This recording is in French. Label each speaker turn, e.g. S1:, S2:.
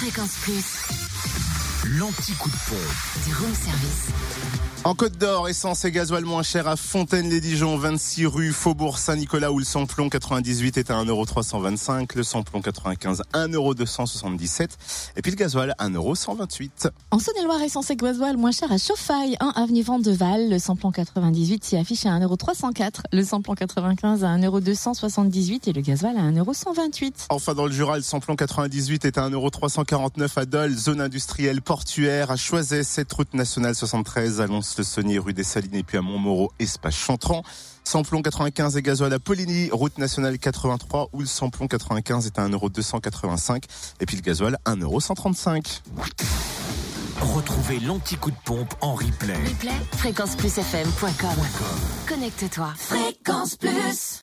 S1: Fréquence Plus.
S2: L'anti-coup de pompe.
S1: Du room service.
S3: En Côte d'Or, essence et gasoil moins cher à Fontaine-les-Dijon, 26 rue Faubourg Saint-Nicolas où le samplon 98 est à 1,325€, le samplon 95 1,277€ et puis le gasoil 1,128€.
S4: En Saône-et-Loire, essence et gasoil moins cher à Chauffaille, 1 avenue Vendeval. Le samplon 98 s'y affiche à 1,304€, le samplon 95 à 1,278€ et le gasoil à 1,128€.
S3: Enfin dans le Jura, le samplon 98 est à 1,349€ à Dole, zone industrielle portuaire, à Choiset, cette route nationale 73, à le saunier rue des Salines et puis à Montmoreau, espace Chantran. Samplon 95 et gasoil à Poligny, route nationale 83 où le samplon 95 est à 1,285€ et puis le gasoil 1,135€.
S2: Retrouvez l'anti-coup de pompe en replay.
S1: Replay, fréquenceplusfm.com. Connecte-toi. Fréquence Plus.